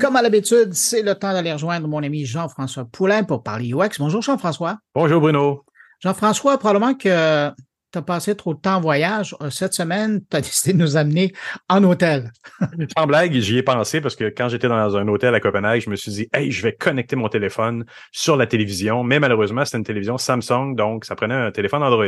Comme à l'habitude, c'est le temps d'aller rejoindre mon ami Jean-François Poulain pour parler UX. Bonjour Jean-François. Bonjour Bruno. Jean-François, probablement que tu as passé trop de temps en voyage. Euh, cette semaine, tu as décidé de nous amener en hôtel. Sans blague, j'y ai pensé parce que quand j'étais dans un hôtel à Copenhague, je me suis dit, hey, je vais connecter mon téléphone sur la télévision. Mais malheureusement, c'était une télévision Samsung, donc ça prenait un téléphone Android.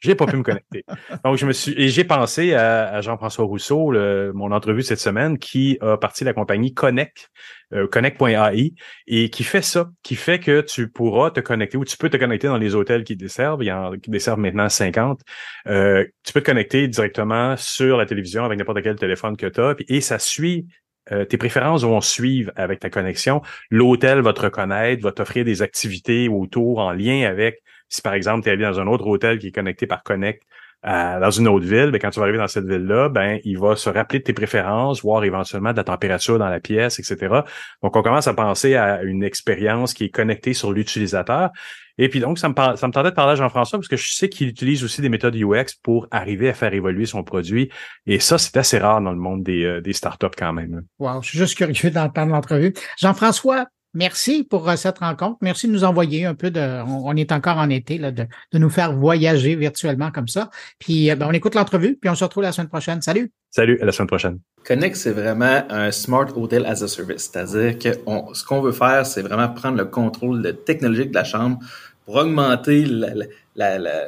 J'ai pas pu me connecter. Donc, je me suis, et j'ai pensé à, Jean-François Rousseau, mon entrevue cette semaine, qui a parti de la compagnie Connect, euh, connect.ai et qui fait ça, qui fait que tu pourras te connecter ou tu peux te connecter dans les hôtels qui desservent, il y en qui desservent maintenant 50. Euh, tu peux te connecter directement sur la télévision avec n'importe quel téléphone que tu as et ça suit euh, tes préférences vont suivre avec ta connexion. L'hôtel va te reconnaître, va t'offrir des activités autour en lien avec, si par exemple tu es allé dans un autre hôtel qui est connecté par Connect, dans une autre ville, ben, quand tu vas arriver dans cette ville-là, ben, il va se rappeler de tes préférences, voir éventuellement de la température dans la pièce, etc. Donc, on commence à penser à une expérience qui est connectée sur l'utilisateur. Et puis donc, ça me, ça me tentait de parler à Jean-François parce que je sais qu'il utilise aussi des méthodes UX pour arriver à faire évoluer son produit. Et ça, c'est assez rare dans le monde des, euh, des startups quand même. Wow, je suis juste curieux d'entendre l'entrevue. Jean-François, Merci pour euh, cette rencontre. Merci de nous envoyer un peu de. On, est encore en été, là, de, de, nous faire voyager virtuellement comme ça. Puis euh, ben, on écoute l'entrevue, puis on se retrouve la semaine prochaine. Salut. Salut, à la semaine prochaine. Connect, c'est vraiment un Smart Hotel as a Service. C'est-à-dire que ce qu'on veut faire, c'est vraiment prendre le contrôle technologique de la chambre pour augmenter la, la, la,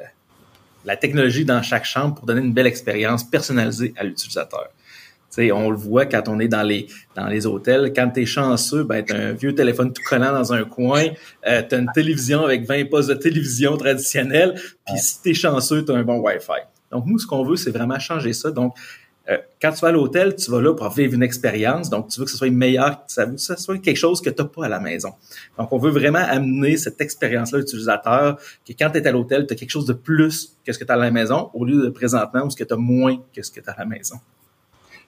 la technologie dans chaque chambre pour donner une belle expérience personnalisée à l'utilisateur on le voit quand on est dans les dans les hôtels. Quand tu es chanceux, ben, tu un vieux téléphone tout collant dans un coin, euh, tu as une télévision avec 20 postes de télévision traditionnelle, puis si tu es chanceux, tu as un bon Wi-Fi. Donc, nous, ce qu'on veut, c'est vraiment changer ça. Donc, euh, quand tu vas à l'hôtel, tu vas là pour vivre une expérience. Donc, tu veux que ce soit meilleur, que ça soit quelque chose que tu n'as pas à la maison. Donc, on veut vraiment amener cette expérience-là utilisateur, que quand tu es à l'hôtel, tu as quelque chose de plus que ce que tu as à la maison, au lieu de présentement où ce que tu as moins que ce que tu as à la maison.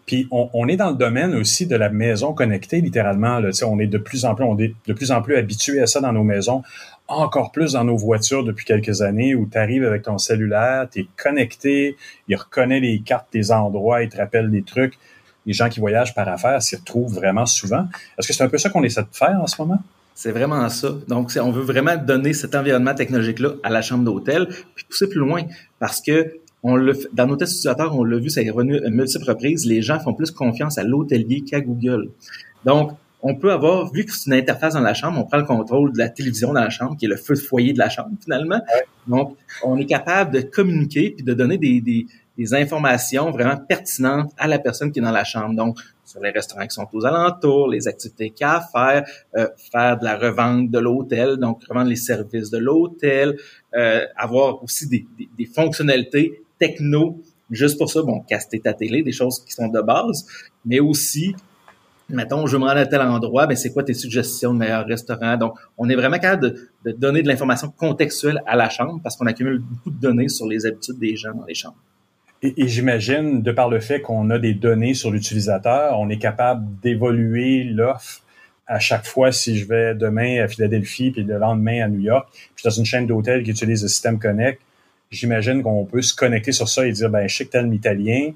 Puis on, est dans le domaine aussi de la maison connectée, littéralement. On est de plus en plus, on est de plus en plus habitué à ça dans nos maisons, encore plus dans nos voitures depuis quelques années, où tu arrives avec ton cellulaire, tu es connecté, il reconnaît les cartes des endroits, il te rappelle des trucs. Les gens qui voyagent par affaires s'y retrouvent vraiment souvent. Est-ce que c'est un peu ça qu'on essaie de faire en ce moment? C'est vraiment ça. Donc, on veut vraiment donner cet environnement technologique-là à la chambre d'hôtel, puis pousser plus loin, parce que on le, dans nos tests utilisateurs, on l'a vu, ça est revenu à multiples reprises, les gens font plus confiance à l'hôtelier qu'à Google. Donc, on peut avoir, vu que c'est une interface dans la chambre, on prend le contrôle de la télévision dans la chambre, qui est le feu de foyer de la chambre, finalement. Donc, on est capable de communiquer puis de donner des, des, des, informations vraiment pertinentes à la personne qui est dans la chambre. Donc, sur les restaurants qui sont aux alentours, les activités qu'il y a à faire, euh, faire de la revente de l'hôtel, donc revendre les services de l'hôtel, euh, avoir aussi des, des, des fonctionnalités techno, juste pour ça, bon, caster ta télé, des choses qui sont de base, mais aussi, mettons, je me rends à tel endroit, ben c'est quoi tes suggestions de meilleurs restaurants? Donc, on est vraiment capable de, donner de l'information contextuelle à la chambre parce qu'on accumule beaucoup de données sur les habitudes des gens dans les chambres. Et, j'imagine, de par le fait qu'on a des données sur l'utilisateur, on est capable d'évoluer l'offre à chaque fois si je vais demain à Philadelphie puis le lendemain à New York. Puis dans une chaîne d'hôtels qui utilise le système Connect, j'imagine qu'on peut se connecter sur ça et dire, ben, je sais que t'es italien,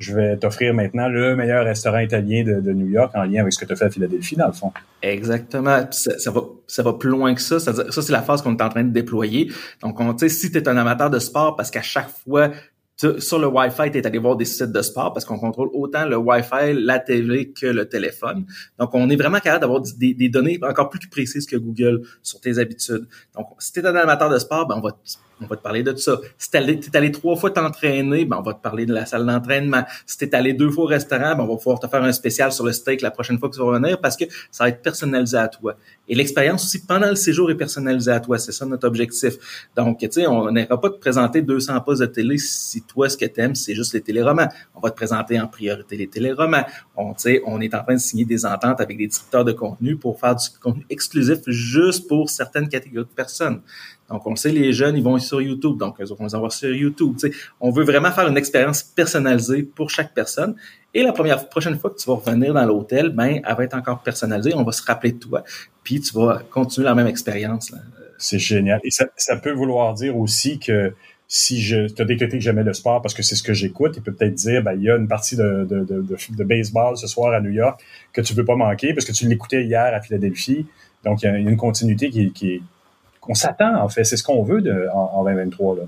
je vais t'offrir maintenant le meilleur restaurant italien de, New York en lien avec ce que tu as fait à Philadelphie, dans le fond. Exactement. Ça, va, ça va plus loin que ça. Ça, c'est la phase qu'on est en train de déployer. Donc, on, si tu es un amateur de sport, parce qu'à chaque fois, sur le Wi-Fi, tu es allé voir des sites de sport parce qu'on contrôle autant le Wi-Fi, la télé que le téléphone. Donc, on est vraiment capable d'avoir des, des, données encore plus précises que Google sur tes habitudes. Donc, si tu es un amateur de sport, ben, on va on va te parler de ça. Si tu es allé trois fois t'entraîner, ben on va te parler de la salle d'entraînement. Si tu es allé deux fois au restaurant, ben on va pouvoir te faire un spécial sur le steak la prochaine fois que tu vas revenir parce que ça va être personnalisé à toi. Et l'expérience aussi pendant le séjour est personnalisée à toi. C'est ça notre objectif. Donc, tu sais, on n'ira pas te présenter 200 postes de télé si toi, ce que tu aimes, c'est juste les téléromans. On va te présenter en priorité les téléromans. On, on est en train de signer des ententes avec des directeurs de contenu pour faire du contenu exclusif juste pour certaines catégories de personnes. Donc, on sait, les jeunes, ils vont sur YouTube. Donc, ils vont les avoir sur YouTube. on veut vraiment faire une expérience personnalisée pour chaque personne. Et la première prochaine fois que tu vas revenir dans l'hôtel, ben, elle va être encore personnalisée. On va se rappeler de toi. Puis, tu vas continuer la même expérience. C'est génial. Et ça, peut vouloir dire aussi que si je as décrété que j'aimais le sport parce que c'est ce que j'écoute, il peut peut-être dire ben, il y a une partie de, de, de, de, baseball ce soir à New York que tu veux pas manquer parce que tu l'écoutais hier à Philadelphie. Donc, il y a une continuité qui, qui qu'on s'attend, en fait. C'est ce qu'on veut de, en, en 2023. Là.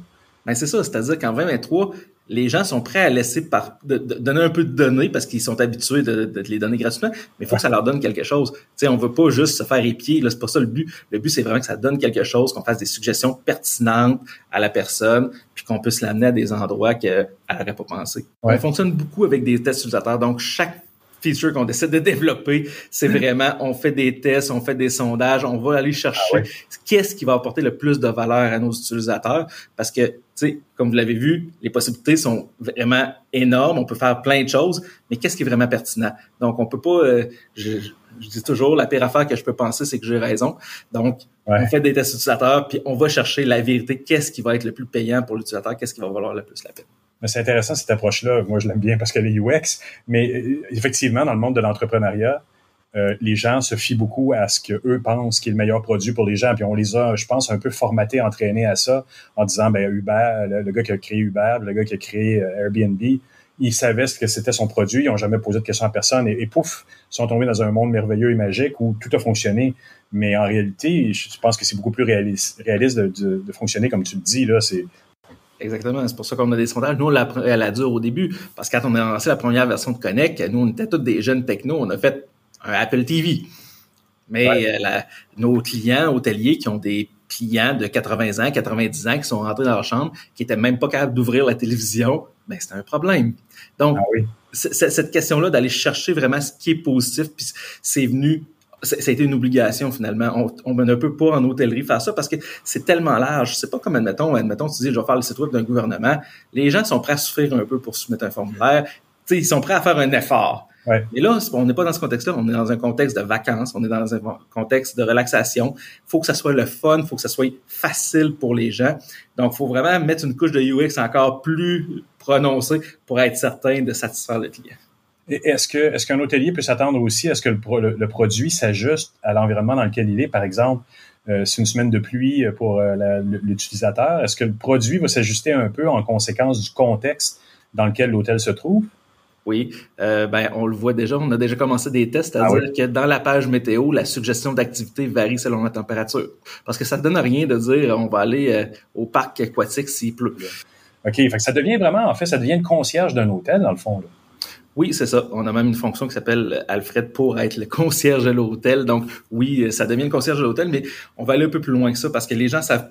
Ben c'est ça, c'est-à-dire qu'en 2023, les gens sont prêts à laisser par, de, donner un peu de données parce qu'ils sont habitués de, de, les donner gratuitement, mais il faut que ça leur donne quelque chose. Tu sais, on veut pas juste se faire épier, là, c'est pas ça le but. Le but, c'est vraiment que ça donne quelque chose, qu'on fasse des suggestions pertinentes à la personne, puis qu'on puisse l'amener à des endroits qu'elle n'aurait pas pensé. On fonctionne beaucoup avec des tests utilisateurs, donc chaque feature qu'on décide de développer, c'est mm. vraiment, on fait des tests, on fait des sondages, on va aller chercher ah qu'est-ce qui va apporter le plus de valeur à nos utilisateurs. Parce que, tu sais, comme vous l'avez vu, les possibilités sont vraiment énormes. On peut faire plein de choses, mais qu'est-ce qui est vraiment pertinent? Donc, on peut pas, euh, je, dis toujours, la pire affaire que je peux penser, c'est que j'ai raison. Donc, on fait des tests utilisateurs, puis on va chercher la vérité. Qu'est-ce qui va être le plus payant pour l'utilisateur? Qu'est-ce qui va valoir le plus la peine? C'est intéressant cette approche-là. Moi, je l'aime bien parce qu'elle est UX. Mais euh, effectivement, dans le monde de l'entrepreneuriat, euh, les gens se fient beaucoup à ce que eux pensent qui est le meilleur produit pour les gens. Puis on les a, je pense, un peu formatés, entraînés à ça, en disant, ben Uber, le, gars qui a créé Uber, le gars qui a créé euh, Airbnb, ils savaient ce que c'était son produit, ils n'ont jamais posé de questions à personne et, pouf, ils sont tombés dans un monde merveilleux et magique où tout a fonctionné. Mais en réalité, je pense que c'est beaucoup plus réaliste, réaliste de, de, de, fonctionner comme tu le dis là. C'est Exactement. C'est pour ça qu'on a des sondages. Nous, on l'a à la dure au début. Parce que quand on a lancé la première version de Connect, nous, on était tous des jeunes techno. On a fait un Apple TV. Mais euh, nos clients hôteliers qui ont des clients de 80 ans, 90 ans qui sont rentrés dans leur chambre, qui étaient même pas capables d'ouvrir la télévision, ben c'est un problème. Donc, ah cette question-là d'aller chercher vraiment ce qui est positif, puis c'est venu ça a été une obligation finalement. On, on ne peut pas en hôtellerie faire ça parce que c'est tellement large. C'est pas comme admettons, admettons, tu dis je vais faire le site web d'un gouvernement. Les gens sont prêts à souffrir un peu pour soumettre un formulaire. sais, ils sont prêts à faire un effort. Ouais. Mais là, on n'est pas dans ce contexte-là, on est dans un contexte de vacances, on est dans un contexte de relaxation. Il faut que ça soit le fun, il faut que ça soit facile pour les gens. Donc, il faut vraiment mettre une couche de UX encore plus prononcée pour être certain de satisfaire le client. Est-ce que est-ce qu'un hôtelier peut s'attendre aussi à ce que le, produit s'ajuste à l'environnement dans lequel il est? Par exemple, euh, c'est une semaine de pluie pour euh, l'utilisateur. Est-ce que le produit va s'ajuster un peu en conséquence du contexte dans lequel l'hôtel se trouve? Oui, euh, ben on le voit déjà, on a déjà commencé des tests, ah c'est-à-dire que dans la page météo, la suggestion d'activité varie selon la température. Parce que ça ne donne rien de dire on va aller au parc aquatique s'il pleut. OK, fait que ça devient vraiment, en fait, ça devient le concierge d'un hôtel, dans le fond. Là. Oui, c'est ça. On a même une fonction qui s'appelle Alfred pour être le concierge de l'hôtel. Donc, oui, ça devient le concierge de l'hôtel, mais on va aller un peu plus loin que ça parce que les gens savent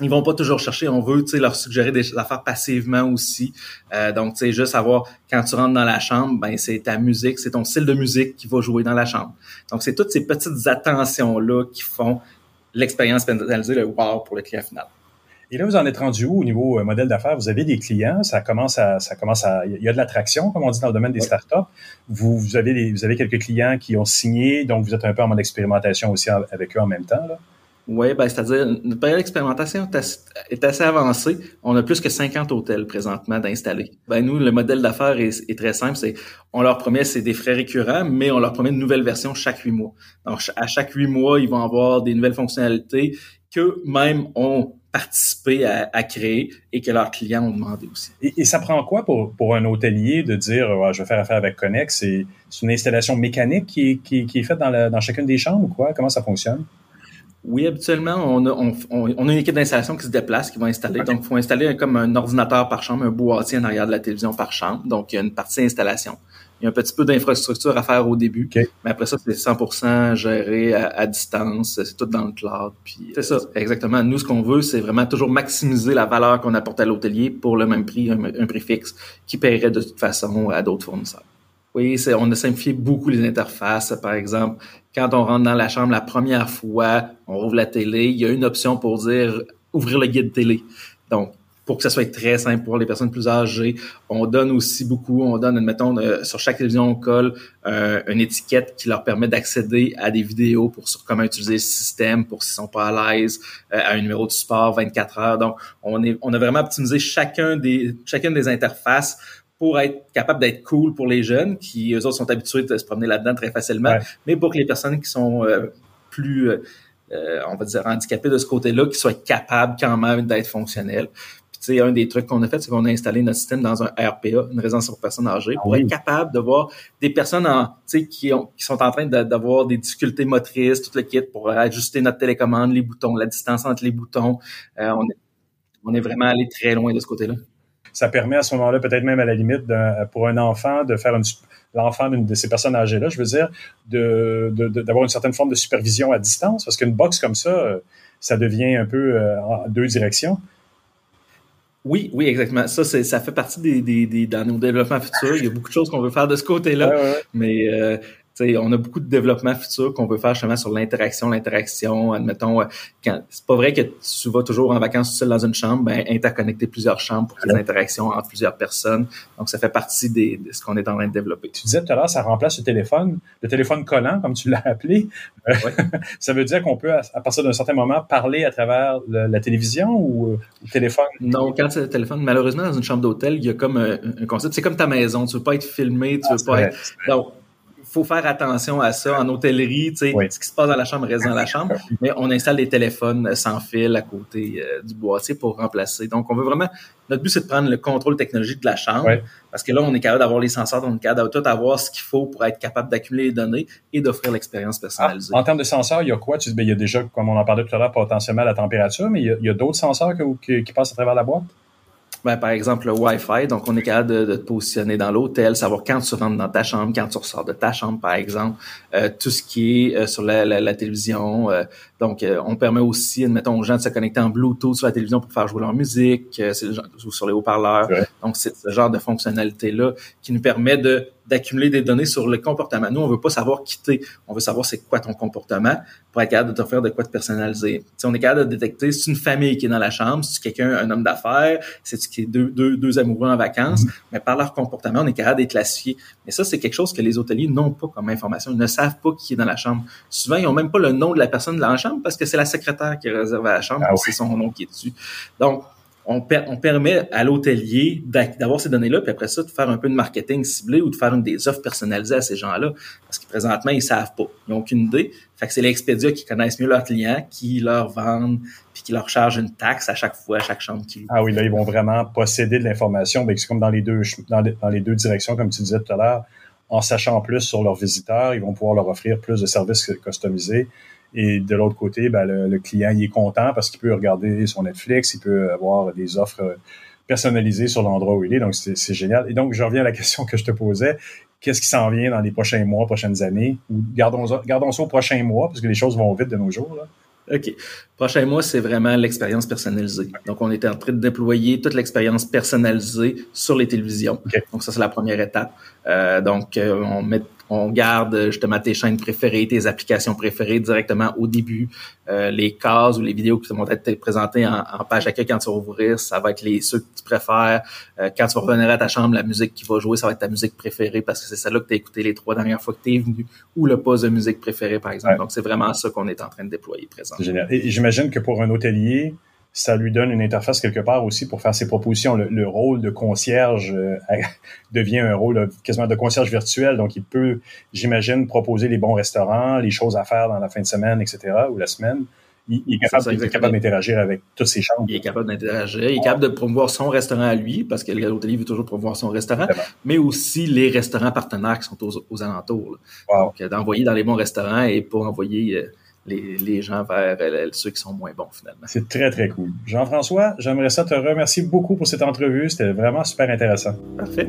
ils vont pas toujours chercher. On veut, tu leur suggérer des affaires passivement aussi. Euh, donc, tu sais, juste savoir quand tu rentres dans la chambre, ben c'est ta musique, c'est ton style de musique qui va jouer dans la chambre. Donc, c'est toutes ces petites attentions là qui font l'expérience personnalisée, le wow pour le client final. Et là, vous en êtes rendu où au niveau euh, modèle d'affaires? Vous avez des clients, ça commence à, ça commence à, il y a de l'attraction, comme on dit dans le domaine des startups. Vous, vous avez vous avez quelques clients qui ont signé, donc vous êtes un peu en mode expérimentation aussi avec eux en même temps, là? Oui, ben, c'est-à-dire, notre période d'expérimentation est assez avancée. On a plus que 50 hôtels présentement d'installer. Ben, nous, le modèle d'affaires est, très simple. C'est, on leur promet, c'est des frais récurrents, mais on leur promet une nouvelle version chaque huit mois. Donc, à chaque huit mois, ils vont avoir des nouvelles fonctionnalités qu'eux-mêmes ont participé à, créer et que leurs clients ont demandé aussi. Et, ça prend quoi pour, pour un hôtelier de dire je vais faire affaire avec Connex? C'est une installation mécanique qui est, qui, qui est faite dans, la, dans chacune des chambres ou quoi? Comment ça fonctionne? Oui, habituellement, on a, on, on a une équipe d'installation qui se déplace, qui va installer. Donc, il faut installer comme un ordinateur par chambre, un boîtier en arrière de la télévision par chambre. Donc, il y a une partie installation. Il y a un petit peu d'infrastructure à faire au début, mais après ça, c'est 100% géré à, distance, c'est tout dans le cloud. Puis c'est ça, exactement. Nous, ce qu'on veut, c'est vraiment toujours maximiser la valeur qu'on apporte à l'hôtelier pour le même prix, un, prix fixe, qui paierait de toute façon à d'autres fournisseurs. Oui, on a simplifié beaucoup les interfaces. Par exemple, quand on rentre dans la chambre la première fois, on ouvre la télé, il y a une option pour dire ouvrir le guide télé. Donc, pour que ça soit très simple pour les personnes plus âgées. On donne aussi beaucoup, on donne, admettons, euh, sur chaque télévision, on colle euh, une étiquette qui leur permet d'accéder à des vidéos pour sur comment utiliser le système, pour s'ils sont pas à l'aise, euh, à un numéro de support 24 heures. Donc, on, est, on a vraiment optimisé chacun des, chacune des interfaces pour être capable d'être cool pour les jeunes qui, eux autres, sont habitués de se promener là-dedans très facilement, mais pour que les personnes qui sont plus... on va dire handicapées de ce côté-là, qui soient capables quand même d'être fonctionnels sais, un des trucs qu'on a fait, c'est qu'on a installé notre système dans un RPA, une résidence pour personnes âgées, pour ah être capable de voir des personnes en, qui, ont, qui sont en train d'avoir des difficultés motrices, tout le kit pour ajuster notre télécommande, les boutons, la distance entre les boutons. Euh, on, est, on est vraiment allé très loin de ce côté-là. Ça permet à ce moment-là, peut-être même à la limite, pour un enfant de faire une l'enfant de ces personnes âgées-là, je veux dire, d'avoir de, de, une certaine forme de supervision à distance, parce qu'une box comme ça, euh, ça devient un peu euh, en deux directions. Oui, oui, exactement. Ça, ça fait partie des, des, des, dans nos développements futurs. Il y a beaucoup de choses qu'on veut faire de ce côté-là, mais euh, on a beaucoup de développement futur qu'on veut faire justement sur l'interaction, l'interaction. Admettons, euh, quand c'est pas vrai que tu vas toujours en vacances seul dans une chambre, ben interconnecter plusieurs chambres pour des interactions entre plusieurs personnes. Donc, ça fait partie des, de ce qu'on est en train de développer. Tu disais tout à l'heure, ça remplace le téléphone, le téléphone collant, comme tu l'as appelé. Euh, ça veut dire qu'on peut, à, partir d'un certain moment, parler à travers la télévision ou euh, le téléphone? Non, quand c'est le téléphone, malheureusement, dans une chambre d'hôtel, il y a comme un, concept. C'est comme ta maison. Tu veux pas être filmé, tu veux ah, pas être. Donc, faut faire attention à ça. En hôtellerie, tu sais, ce qui se passe dans la chambre reste dans la chambre, mais on installe des téléphones sans fil à côté euh, du boîtier pour remplacer. Donc, on veut vraiment, notre but, c'est de prendre le contrôle technologique de la chambre, parce que là, on est capable d'avoir les senseurs, on est capable de tout avoir ce qu'il faut pour être capable d'accumuler les données et d'offrir l'expérience personnalisée. Ah, en termes de senseurs, il y a quoi? Tu dis, ben, il y a déjà, comme on en parlait tout à l'heure, potentiellement la température, mais il y a, d'autres senseurs qui passent à travers la boîte? Ben, par exemple, le Wi-Fi. Donc, on est capable de, te positionner dans l'hôtel, savoir quand tu rentres dans ta chambre, quand tu ressors de ta chambre, par exemple. Euh, tout ce qui est euh, sur la, la, télévision. Euh, donc, on permet aussi, admettons, aux gens de se connecter en Bluetooth sur la télévision pour faire jouer leur musique, ou sur les haut-parleurs. Donc, c'est ce genre de fonctionnalité-là qui nous permet de d'accumuler des données sur le comportement. Nous, on veut pas savoir quitter. On veut savoir c'est quoi ton comportement pour être capable de te faire de quoi te personnaliser. Si on est capable de détecter si c'est une famille qui est dans la chambre, si c'est quelqu'un, un homme d'affaires, si c'est deux, deux, deux amoureux en vacances, mm-hmm. mais par leur comportement, on est capable de les classifier. Mais ça, c'est quelque chose que les hôteliers n'ont pas comme information. Ils ne savent pas qui est dans la chambre. Souvent, ils n'ont même pas le nom de la personne dans la chambre parce que c'est la secrétaire qui est réservée à la chambre, ah c'est son nom qui est dessus. Donc, on, permet à l'hôtelier d'avoir ces données-là, puis après ça, de faire un peu de marketing ciblé ou de faire une des offres personnalisées à ces gens-là. Parce que présentement, ils savent pas. Ils n'ont aucune idée. Fait que c'est l'expédia qui connaissent mieux leurs clients, qui leur vendent, puis qui leur chargent une taxe à chaque fois, à chaque chambre qu'ils Ah oui, là, ils vont vraiment posséder de l'information. C'est comme dans les deux dans les, deux directions, comme tu disais tout à l'heure. En sachant plus sur leurs visiteurs, ils vont pouvoir leur offrir plus de services customisés et de l'autre côté, ben, le, client il est content parce qu'il peut regarder son Netflix, il peut avoir des offres personnalisées sur l'endroit où il est. Donc, c'est génial. Et donc, je reviens à la question que je te posais. Qu'est-ce qui s'en vient dans les prochains mois, prochaines années? Ou gardons, gardons ça au prochain mois, parce que les choses vont vite de nos jours. Là. OK. Prochain mois, c'est vraiment l'expérience personnalisée. Donc, on est en train de déployer toute l'expérience personnalisée sur les télévisions. Donc, ça, c'est la première étape. Euh, donc, euh, on met on garde justement tes chaînes préférées, tes applications préférées directement au début. Euh, les cases ou les vidéos qui vont être présentées en, page accueil quand tu vas ouvrir, ça va être les ceux que tu préfères. Euh, quand tu vas revenir à ta chambre, la musique qui va jouer, ça va être ta musique préférée parce que c'est celle-là que tu as écouté les trois dernières fois que tu es venu ou le poste de musique préféré, par exemple. Donc, c'est vraiment ça qu'on est en train de déployer présentement. Génial. Et j'imagine que pour un hôtelier, ça lui donne une interface quelque part aussi pour faire ses propositions. Le, rôle de concierge euh, devient un rôle quasiment de concierge virtuel, donc il peut, j'imagine, proposer les bons restaurants, les choses à faire dans la fin de semaine, etc., ou la semaine. Il, est capable, d'interagir avec toutes ces chambres. Il est capable d'interagir. Il est capable de promouvoir son restaurant à lui, parce que l'hôtelier veut toujours promouvoir son restaurant, mais aussi les restaurants partenaires qui sont aux, alentours. Donc, d'envoyer dans les bons restaurants et pas envoyer... Euh, les, gens vers ceux qui sont moins bons finalement. C'est très, très cool. Jean-François, j'aimerais ça te remercier beaucoup pour cette entrevue. C'était vraiment super intéressant. Parfait.